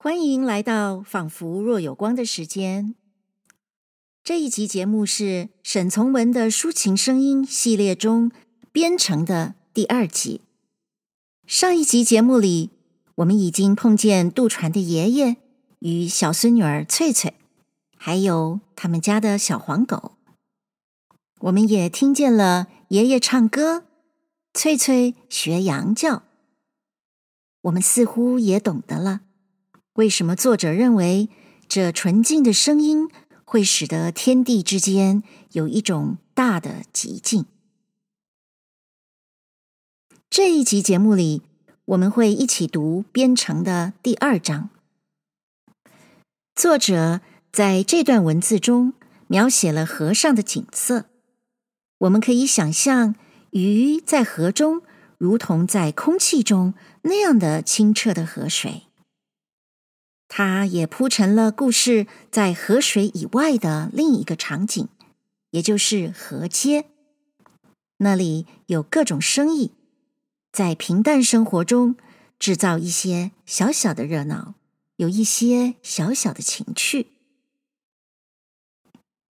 欢迎来到仿佛若有光的时间。这一集节目是沈从文的抒情声音系列中编成的第二集。上一集节目里，我们已经碰见渡船的爷爷与小孙女儿翠翠，还有他们家的小黄狗。我们也听见了爷爷唱歌，翠翠学羊叫。我们似乎也懂得了。为什么作者认为这纯净的声音会使得天地之间有一种大的寂静？这一集节目里，我们会一起读编程的第二章。作者在这段文字中描写了河上的景色，我们可以想象鱼在河中，如同在空气中那样的清澈的河水。他也铺陈了故事在河水以外的另一个场景，也就是河街。那里有各种生意，在平淡生活中制造一些小小的热闹，有一些小小的情趣。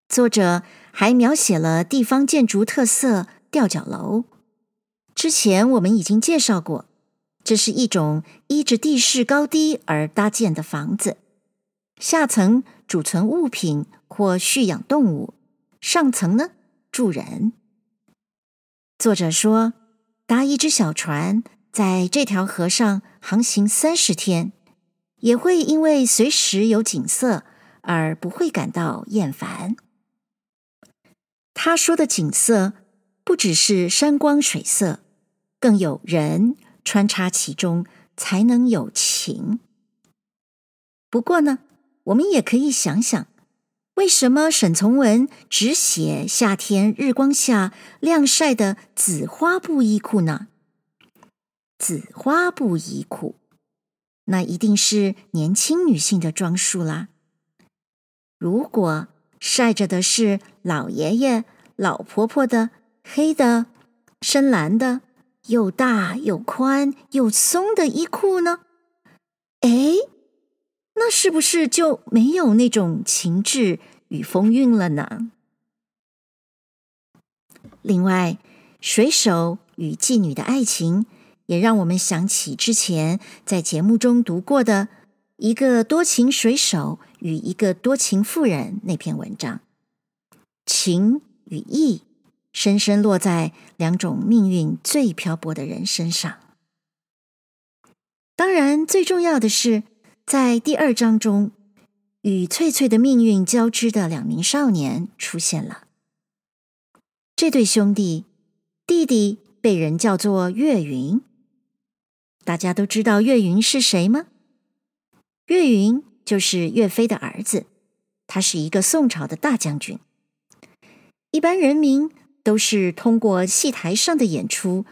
作者还描写了地方建筑特色吊脚楼。之前我们已经介绍过。这是一种依着地势高低而搭建的房子，下层储存物品或蓄养动物，上层呢住人。作者说，搭一只小船，在这条河上航行三十天，也会因为随时有景色而不会感到厌烦。他说的景色不只是山光水色，更有人。穿插其中才能有情。不过呢，我们也可以想想，为什么沈从文只写夏天日光下晾晒的紫花布衣裤呢？紫花布衣裤，那一定是年轻女性的装束啦。如果晒着的是老爷爷、老婆婆的黑的、深蓝的。又大又宽又松的衣裤呢？哎，那是不是就没有那种情致与风韵了呢？另外，水手与妓女的爱情，也让我们想起之前在节目中读过的一个多情水手与一个多情妇人那篇文章，情与义。深深落在两种命运最漂泊的人身上。当然，最重要的是，在第二章中，与翠翠的命运交织的两名少年出现了。这对兄弟，弟弟被人叫做岳云。大家都知道岳云是谁吗？岳云就是岳飞的儿子，他是一个宋朝的大将军。一般人民。都是通过戏台上的演出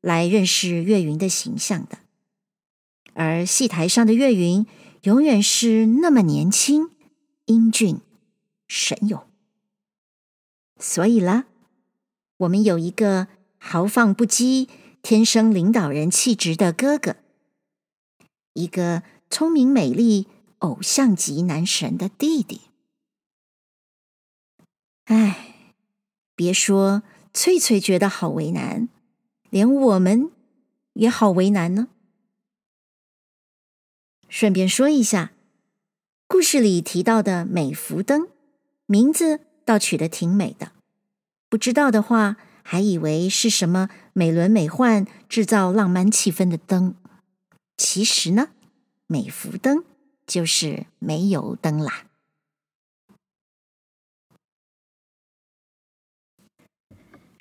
来认识岳云的形象的，而戏台上的岳云永远是那么年轻、英俊、神勇。所以啦，我们有一个豪放不羁、天生领导人气质的哥哥，一个聪明美丽、偶像级男神的弟弟。唉。别说翠翠觉得好为难，连我们也好为难呢。顺便说一下，故事里提到的美福灯名字倒取得挺美的，不知道的话还以为是什么美轮美奂、制造浪漫气氛的灯。其实呢，美福灯就是煤油灯啦。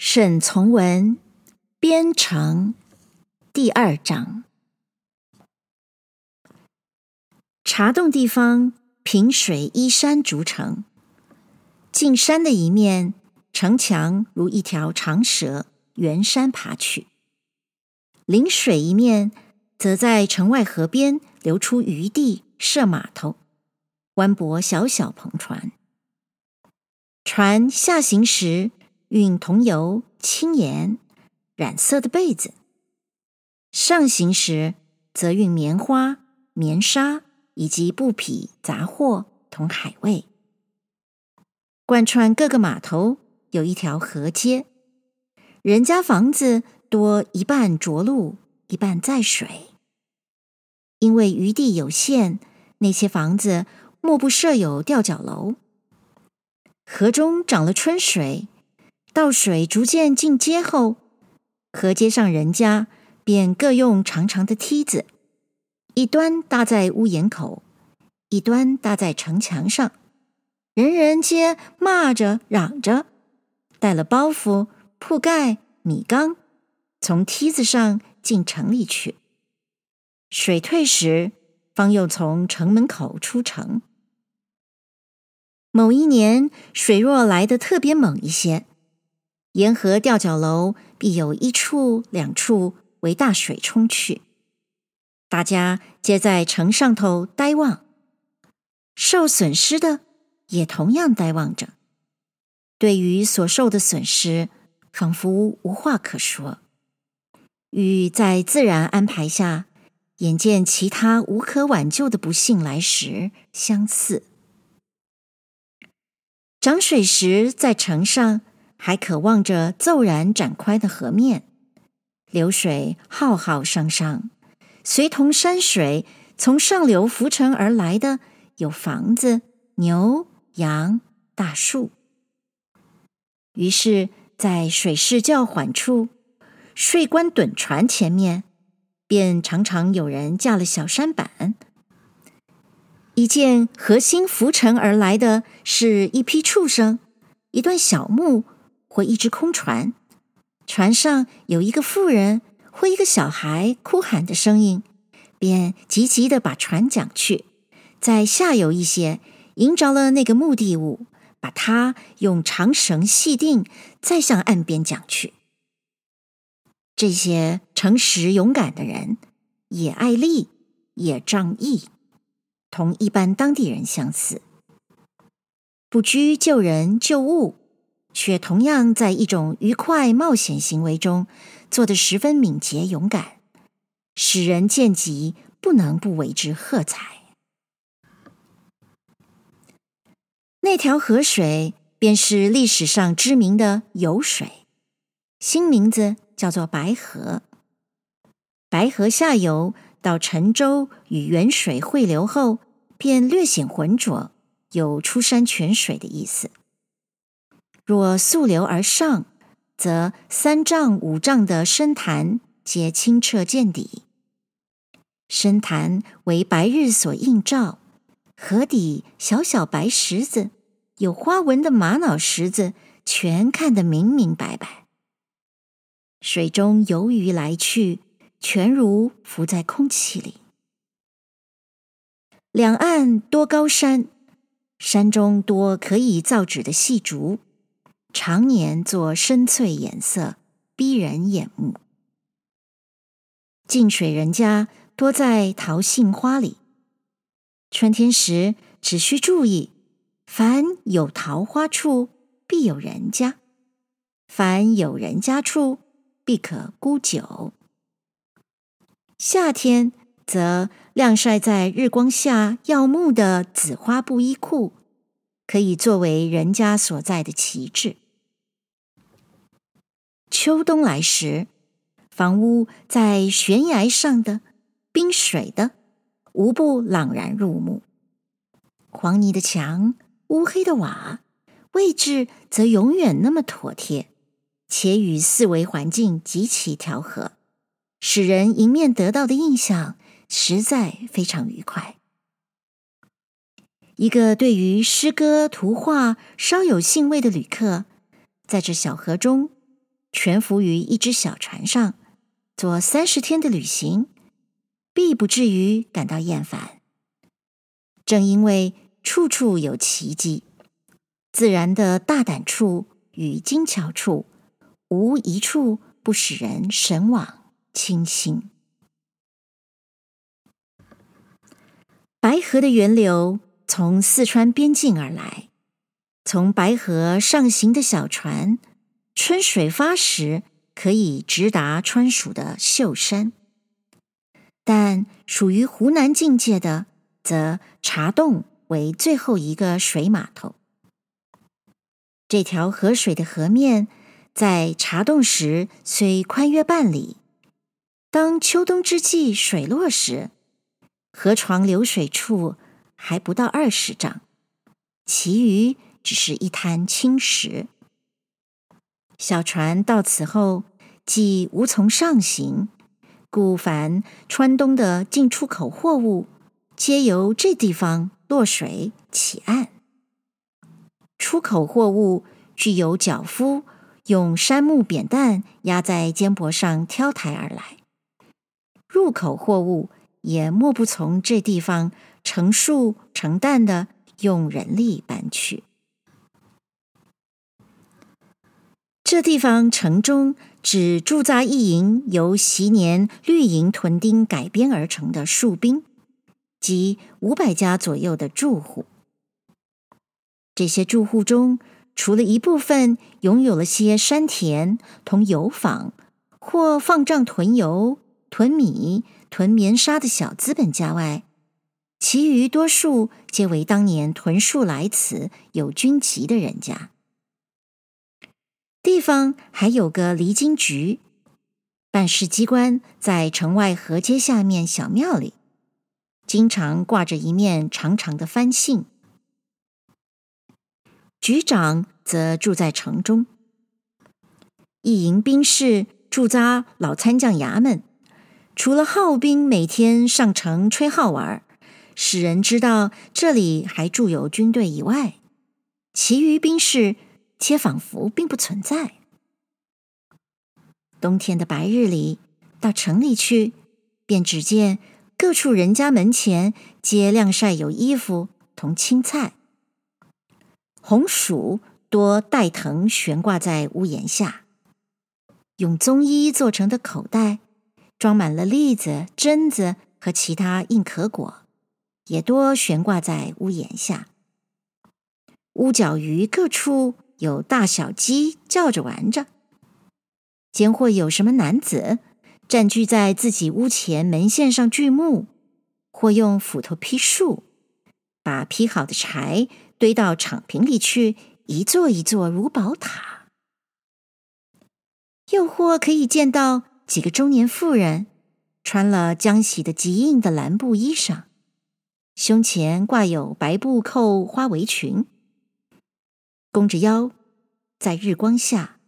沈从文编成第二章。茶洞地方凭水依山筑成，进山的一面城墙如一条长蛇沿山爬去；临水一面则在城外河边留出余地设码头，弯泊小小篷船。船下行时，运桐油、青盐、染色的被子；上行时，则运棉花、棉纱、以及布匹、杂货同海味。贯穿各个码头有一条河街，人家房子多一半着陆，一半在水。因为余地有限，那些房子莫不设有吊脚楼。河中涨了春水，到水逐渐进街后，河街上人家便各用长长的梯子，一端搭在屋檐口，一端搭在城墙上，人人皆骂着嚷着，带了包袱、铺盖、米缸，从梯子上进城里去。水退时，方又从城门口出城。某一年，水若来得特别猛一些，沿河吊脚楼必有一处、两处为大水冲去。大家皆在城上头呆望，受损失的也同样呆望着。对于所受的损失，仿佛无话可说，与在自然安排下。眼见其他无可挽救的不幸来时相似。涨水时，在城上还渴望着骤然展开的河面，流水浩浩汤汤，随同山水从上流浮沉而来的有房子、牛、羊、大树。于是，在水势较缓处，税关趸船前面。便常常有人架了小舢板，一见河心浮沉而来的是一批畜生，一段小木或一只空船，船上有一个妇人或一个小孩哭喊的声音，便急急的把船桨去，在下游一些迎着了那个目的物，把它用长绳系定，再向岸边桨去。这些诚实勇敢的人，也爱利，也仗义，同一般当地人相似，不拘救人救物，却同样在一种愉快冒险行为中做得十分敏捷勇敢，使人见及不能不为之喝彩。那条河水便是历史上知名的酉水，新名字。叫做白河，白河下游到沉洲与原水汇流后，便略显浑浊，有出山泉水的意思。若溯流而上，则三丈五丈的深潭皆清澈见底。深潭为白日所映照，河底小小白石子、有花纹的玛瑙石子，全看得明明白白。水中游鱼来去，全如浮在空气里。两岸多高山，山中多可以造纸的细竹，常年做深翠颜色，逼人眼目。近水人家多在桃杏花里，春天时只需注意：凡有桃花处，必有人家；凡有人家处，必可沽酒。夏天则晾晒在日光下耀目的紫花布衣裤，可以作为人家所在的旗帜。秋冬来时，房屋在悬崖上的、冰水的，无不朗然入目。黄泥的墙、乌黑的瓦，位置则永远那么妥帖。且与四围环境极其调和，使人迎面得到的印象实在非常愉快。一个对于诗歌、图画稍有兴味的旅客，在这小河中蜷伏于一只小船上，做三十天的旅行，必不至于感到厌烦。正因为处处有奇迹，自然的大胆处与精巧处。无一处不使人神往倾心。白河的源流从四川边境而来，从白河上行的小船，春水发时可以直达川蜀的秀山。但属于湖南境界的则茶洞为最后一个水码头。这条河水的河面在茶洞时虽宽约半里，当秋冬之际水落时，河床流水处还不到二十丈，其余只是一滩青石。小船到此后，既无从上行，故凡川东的进出口货物，皆由这地方落水起岸。出口货物具有脚夫用杉木扁担压在肩膊上挑抬而来，入口货物也莫不从这地方成束成担的用人力搬去。这地方城中只驻扎一营由昔年绿营屯丁改编而成的戍兵，即五百家左右的住户。这些住户中，除了一部分拥有了些山田同油坊，或放账囤油、囤米、囤棉纱的小资本家外，其余多数皆为当年屯戍来此有军籍的人家。地方还有个离京局，办事机关在城外河街下面小庙里，经常挂着一面长长的幡信。局长则住在城中。一营兵士驻扎老参将衙门，除了号兵每天上城吹号玩，使人知道这里还驻有军队以外，其余兵士，且仿佛并不存在。冬天的白日里，到城里去，便只见各处人家门前皆晾晒有衣服同青菜，红薯多带藤悬挂在屋檐下，用棕衣做成的口袋，装满了栗子、榛子和其他硬壳果，也多悬挂在屋檐下。屋角余各处。有大小鸡叫着玩着，间或有什么男子占据在自己屋前门线上锯木，或用斧头劈树，把劈好的柴堆到敞坪里去，一座一座如宝塔。又或可以见到几个中年妇人，穿了将洗的极硬的蓝布衣裳，胸前挂有白布扣花围裙。弓着腰，在日光下，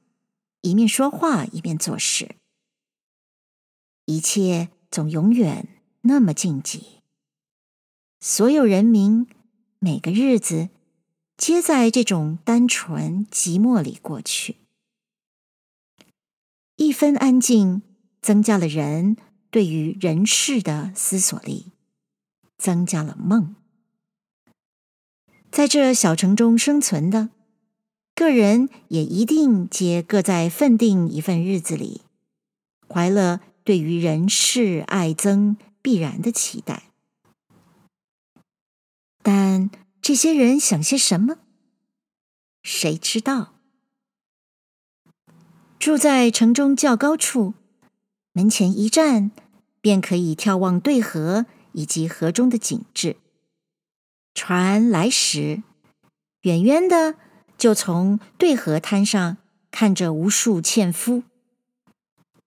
一面说话一面做事，一切总永远那么静寂。所有人民每个日子，皆在这种单纯寂寞里过去。一分安静，增加了人对于人世的思索力，增加了梦。在这小城中生存的。个人也一定皆各在分定一份日子里，怀了对于人世爱憎必然的期待。但这些人想些什么？谁知道？住在城中较高处，门前一站，便可以眺望对河以及河中的景致。船来时，远远的。就从对河滩上看着无数纤夫，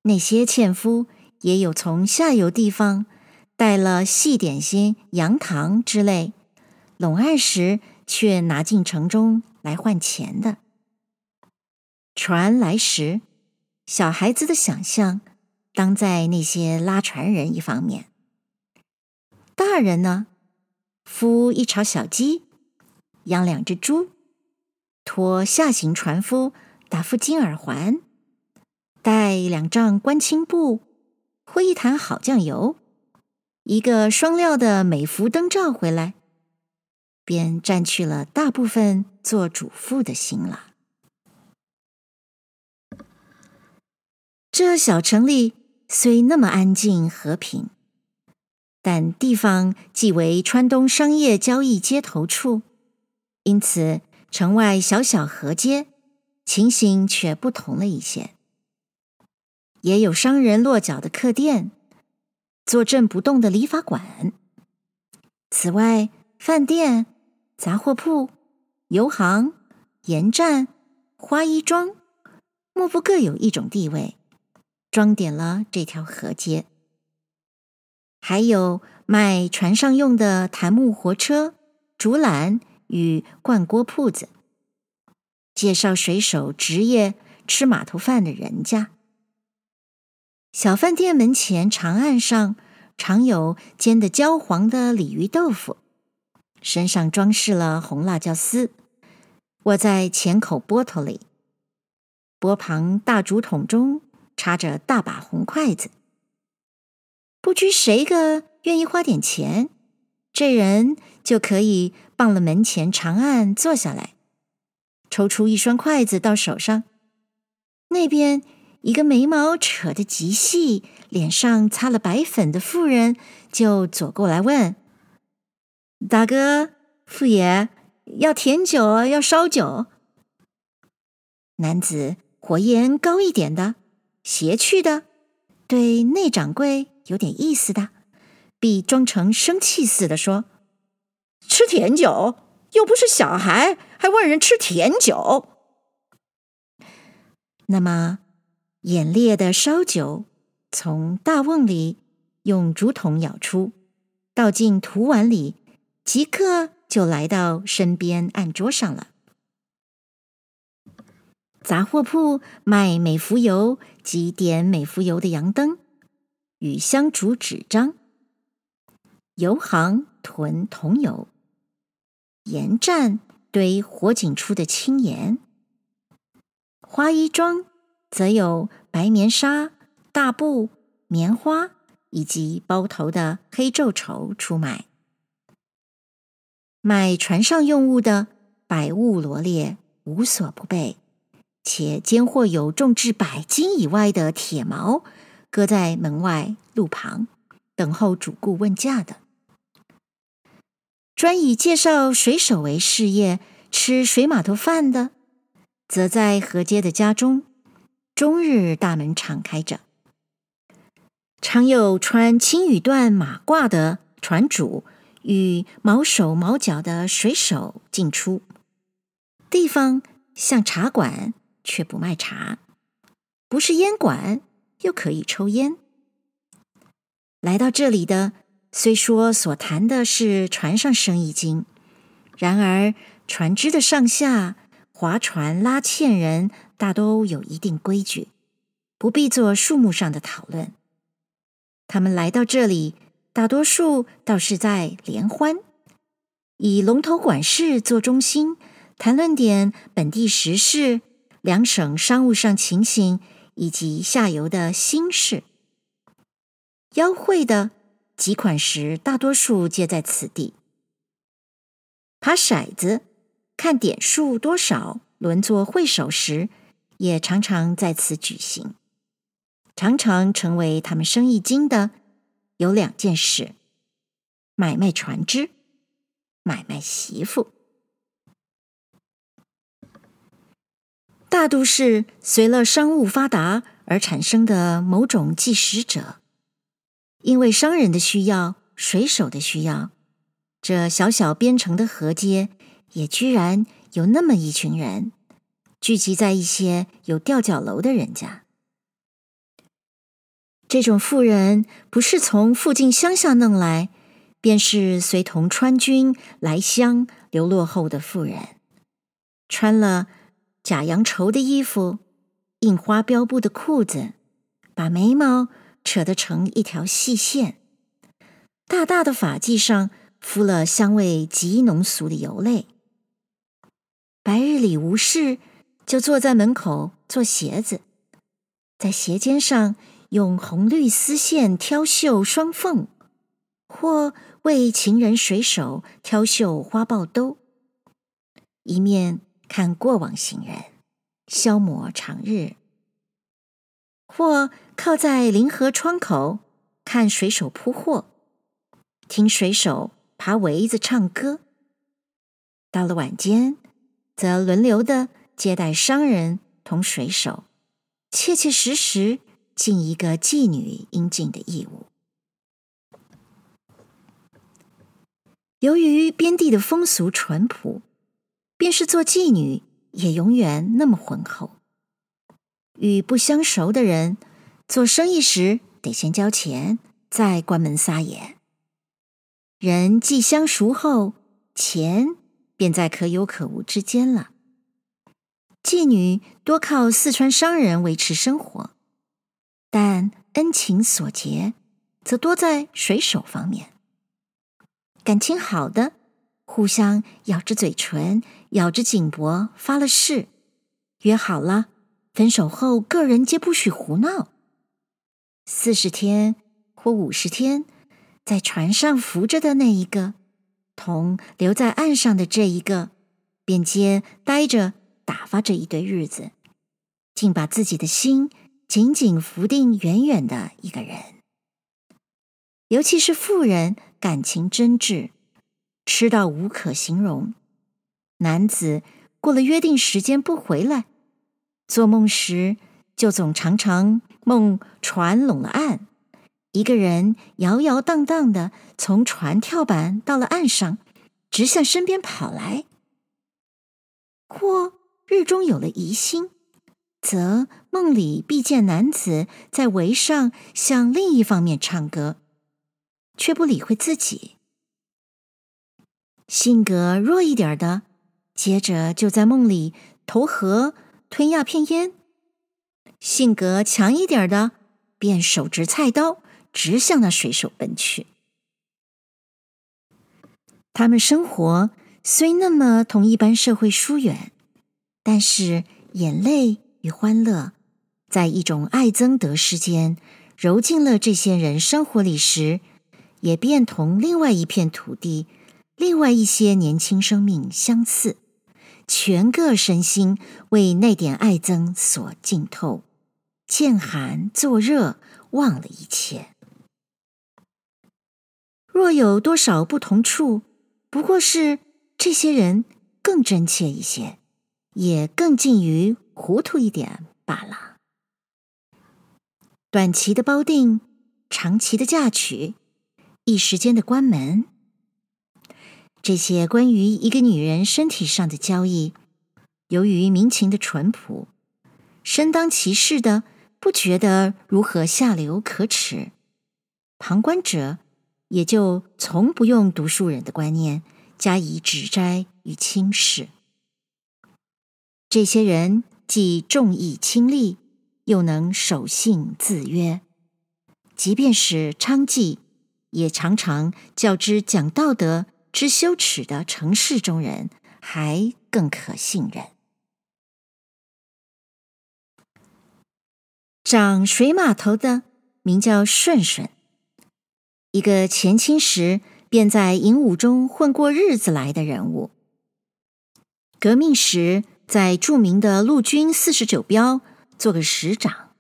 那些纤夫也有从下游地方带了细点心、羊糖之类，拢岸时却拿进城中来换钱的。船来时，小孩子的想象当在那些拉船人一方面；大人呢，孵一巢小鸡，养两只猪。托下行船夫打副金耳环，带两丈官青布，挥一坛好酱油，一个双料的美福灯罩回来，便占去了大部分做主妇的心了。这小城里虽那么安静和平，但地方既为川东商业交易接头处，因此。城外小小河街，情形却不同了一些。也有商人落脚的客店，坐镇不动的理发馆，此外，饭店、杂货铺、油行、盐站、花衣庄，莫不各有一种地位，装点了这条河街。还有卖船上用的檀木活车、竹篮与灌锅铺子，介绍水手职业吃码头饭的人家。小饭店门前长案上，常有煎得焦黄的鲤鱼豆腐，身上装饰了红辣椒丝，卧在浅口钵头里。钵旁大竹筒中插着大把红筷子。不拘谁个愿意花点钱，这人就可以傍了门前长案坐下来，抽出一双筷子到手上。那边。一个眉毛扯得极细、脸上擦了白粉的妇人就走过来问：“大哥、富爷，要甜酒，要烧酒？”男子火焰高一点的、邪趣的，对内掌柜有点意思的，必装成生气似的说：“吃甜酒，又不是小孩，还问人吃甜酒？”那么。眼烈的烧酒从大瓮里用竹筒舀出，倒进土碗里，即刻就来到身边案桌上了。杂货铺卖美孚油及点美孚油的洋灯与香烛纸张，油行囤桐油，盐站堆火井出的青盐，花衣庄。则有白棉纱、大布、棉花以及包头的黑皱绸出卖。卖船上用物的百物罗列，无所不备，且兼或有重至百斤以外的铁锚，搁在门外路旁，等候主顾问价的。专以介绍水手为事业、吃水码头饭的，则在河街的家中。终日大门敞开着，常有穿青羽缎马褂的船主与毛手毛脚的水手进出。地方像茶馆，却不卖茶；不是烟馆，又可以抽烟。来到这里的，虽说所谈的是船上生意经，然而船只的上下。划船拉纤人大都有一定规矩，不必做数目上的讨论。他们来到这里，大多数倒是在联欢，以龙头管事做中心，谈论点本地时事、两省商务上情形以及下游的新事。邀会的集款时，大多数皆在此地。爬骰子。看点数多少，轮作会首时，也常常在此举行。常常成为他们生意经的有两件事：买卖船只，买卖媳妇。大都是随了商务发达而产生的某种计时者，因为商人的需要，水手的需要，这小小边城的河街。也居然有那么一群人聚集在一些有吊脚楼的人家。这种妇人不是从附近乡下弄来，便是随同川军来乡流落后的妇人，穿了假洋绸的衣服，印花标布的裤子，把眉毛扯得成一条细线，大大的发髻上敷了香味极浓俗的油类。白日里无事，就坐在门口做鞋子，在鞋尖上用红绿丝线挑绣双凤，或为情人水手挑绣花豹兜。一面看过往行人，消磨长日；或靠在临河窗口看水手铺货，听水手爬围子唱歌。到了晚间。则轮流的接待商人同水手，切切实实尽一个妓女应尽的义务。由于边地的风俗淳朴，便是做妓女也永远那么浑厚。与不相熟的人做生意时，得先交钱，再关门撒野。人既相熟后，钱便在可有可无之间了。妓女多靠四川商人维持生活，但恩情所结，则多在水手方面。感情好的，互相咬着嘴唇，咬着颈脖，发了誓，约好了，分手后个人皆不许胡闹。四十天或五十天，在船上浮着的那一个，同留在岸上的这一个，便皆待着。打发着一堆日子，竟把自己的心紧紧扶定远远的一个人。尤其是妇人，感情真挚，痴到无可形容。男子过了约定时间不回来，做梦时就总常常梦船拢了岸，一个人摇摇荡荡的从船跳板到了岸上，直向身边跑来，或。日中有了疑心，则梦里必见男子在桅上向另一方面唱歌，却不理会自己。性格弱一点的，接着就在梦里投河吞鸦片烟；性格强一点的，便手执菜刀直向那水手奔去。他们生活虽那么同一般社会疏远。但是眼泪与欢乐，在一种爱憎得失间揉进了这些人生活里时，也便同另外一片土地、另外一些年轻生命相似，全个身心为那点爱憎所浸透，见寒作热，忘了一切。若有多少不同处，不过是这些人更真切一些。也更近于糊涂一点罢了。短期的包定，长期的嫁娶，一时间的关门，这些关于一个女人身体上的交易，由于民情的淳朴，身当其事的不觉得如何下流可耻，旁观者也就从不用读书人的观念加以指摘与轻视。这些人既重义轻利，又能守信自约，即便是娼妓，也常常较之讲道德、知羞耻的城市中人还更可信任。掌水码头的名叫顺顺，一个前清时便在营伍中混过日子来的人物，革命时。在著名的陆军四十九标做个师长，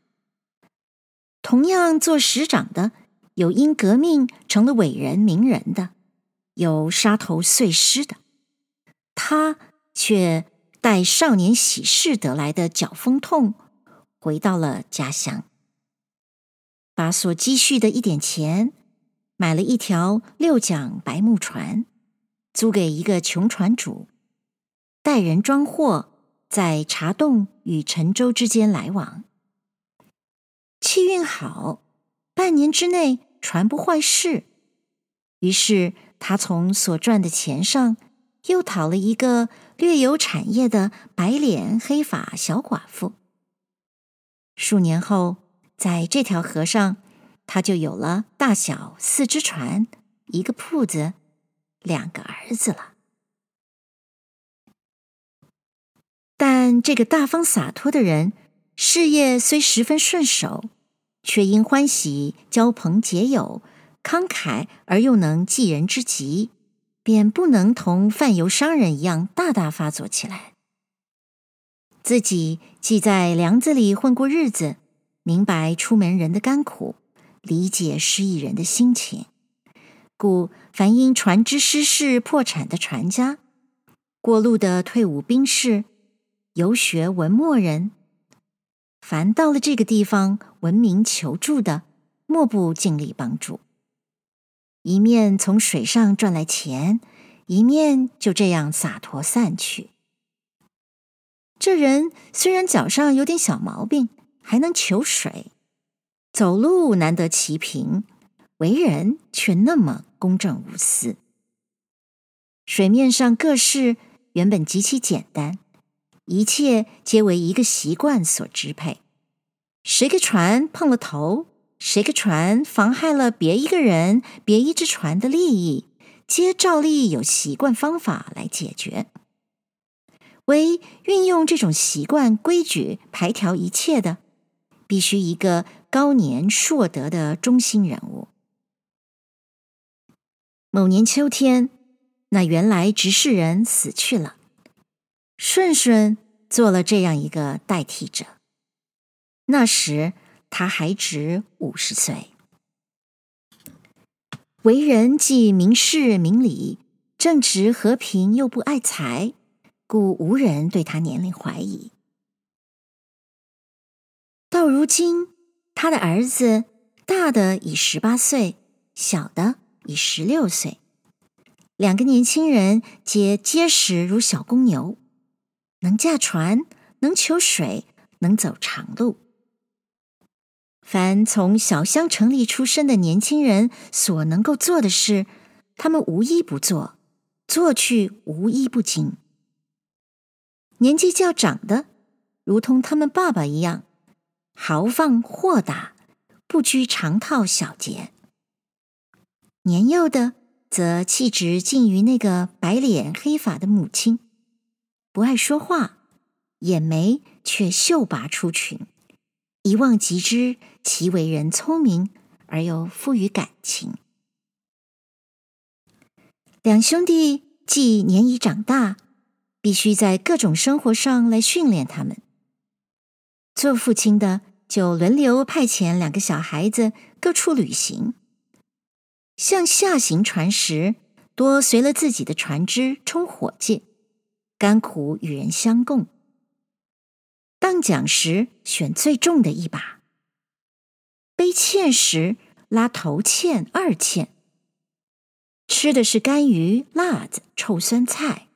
同样做师长的有因革命成了伟人名人的，有杀头碎尸的，他却带少年喜事得来的脚风痛，回到了家乡，把所积蓄的一点钱买了一条六桨白木船，租给一个穷船主，带人装货。在茶洞与沉舟之间来往，气运好，半年之内船不坏事。于是他从所赚的钱上，又讨了一个略有产业的白脸黑发小寡妇。数年后，在这条河上，他就有了大小四只船，一个铺子，两个儿子了。但这个大方洒脱的人，事业虽十分顺手，却因欢喜交朋结友、慷慨而又能济人之急，便不能同贩油商人一样大大发作起来。自己既在梁子里混过日子，明白出门人的甘苦，理解失意人的心情，故凡因船只失事破产的船家，过路的退伍兵士。游学文墨人，凡到了这个地方闻名求助的，莫不尽力帮助。一面从水上赚来钱，一面就这样洒脱散去。这人虽然脚上有点小毛病，还能求水，走路难得其平，为人却那么公正无私。水面上各事原本极其简单，一切皆为一个习惯所支配。谁个船碰了头，谁个船妨害了别一个人、别一只船的利益，皆照例有习惯方法来解决。唯运用这种习惯规矩排调一切的，必须一个高年硕德的中心人物。某年秋天，那原来执事人死去了，顺顺做了这样一个代替者。那时他还只五十岁，为人既明事明理，正直和平，又不爱财，故无人对他年龄怀疑。到如今，他的儿子大的已十八岁，小的已十六岁，两个年轻人皆结实如小公牛，能驾船，能求水，能走长路。凡从小乡城里出身的年轻人所能够做的事，他们无一不做，做去无一不精。年纪较长的，如同他们爸爸一样，豪放豁达，不拘长套小节；年幼的，则气质近于那个白脸黑发的母亲，不爱说话，眼眉却秀拔出群。一望即知其为人聪明而又富于感情。两兄弟既年已长大，必须在各种生活上来训练他们。做父亲的就轮流派遣两个小孩子各处旅行，向下行船时，多随了自己的船只充伙计，甘苦与人相共。当桨时选最重的一把，背篋时拉头篋二篋，吃的是干鱼、辣子、臭酸菜，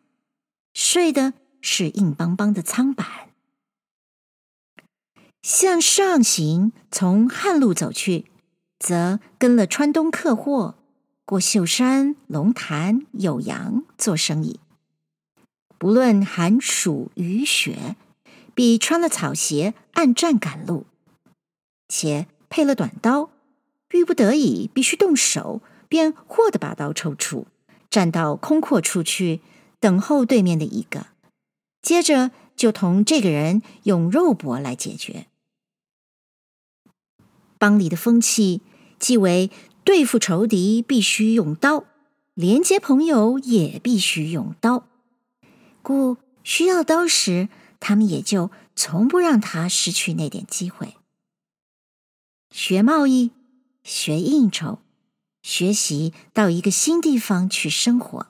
睡的是硬邦邦的舱板。向上行，从汉路走去，则跟了川东客货，过秀山、龙潭、酉阳做生意，不论寒暑雨雪。比穿了草鞋，按站赶路，且配了短刀，遇不得已必须动手，便霍的把刀抽出，站到空阔处去等候对面的一个，接着就同这个人用肉搏来解决。帮里的风气，即为对付仇敌必须用刀，连结朋友也必须用刀，故需要刀时。他们也就从不让他失去那点机会。学贸易，学应酬，学习到一个新地方去生活，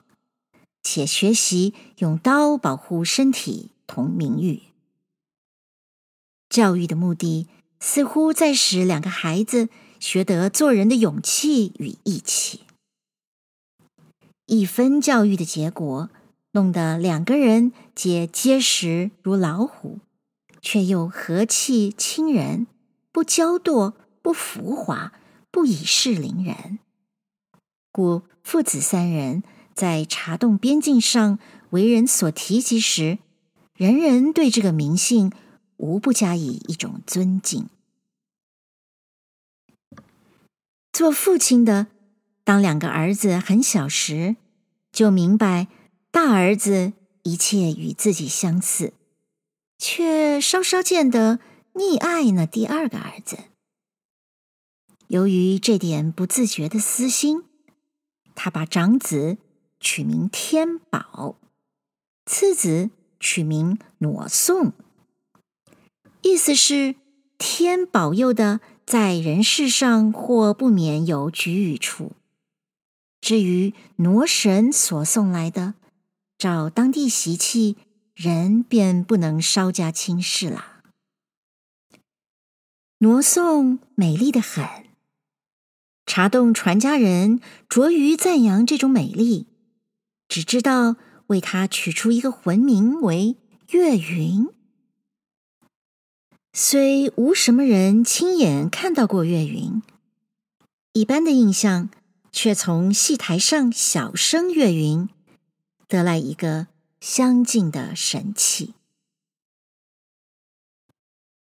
且学习用刀保护身体同名誉。教育的目的，似乎在使两个孩子学得做人的勇气与义气。一分教育的结果。弄得两个人皆结实如老虎，却又和气亲人，不骄惰，不浮华，不以势凌人。故父子三人在茶洞边境上为人所提及时，人人对这个名姓无不加以一种尊敬。做父亲的，当两个儿子很小时，就明白。大儿子一切与自己相似，却稍稍见得溺爱那第二个儿子。由于这点不自觉的私心，他把长子取名天宝，次子取名挪送，意思是天保佑的，在人世上或不免有举语处。至于挪神所送来的。照当地习气，人便不能稍加轻视了。挪送美丽的很，茶洞传家人着于赞扬这种美丽，只知道为他取出一个魂名为月云。虽无什么人亲眼看到过月云，一般的印象却从戏台上小声月云得来一个相近的神器。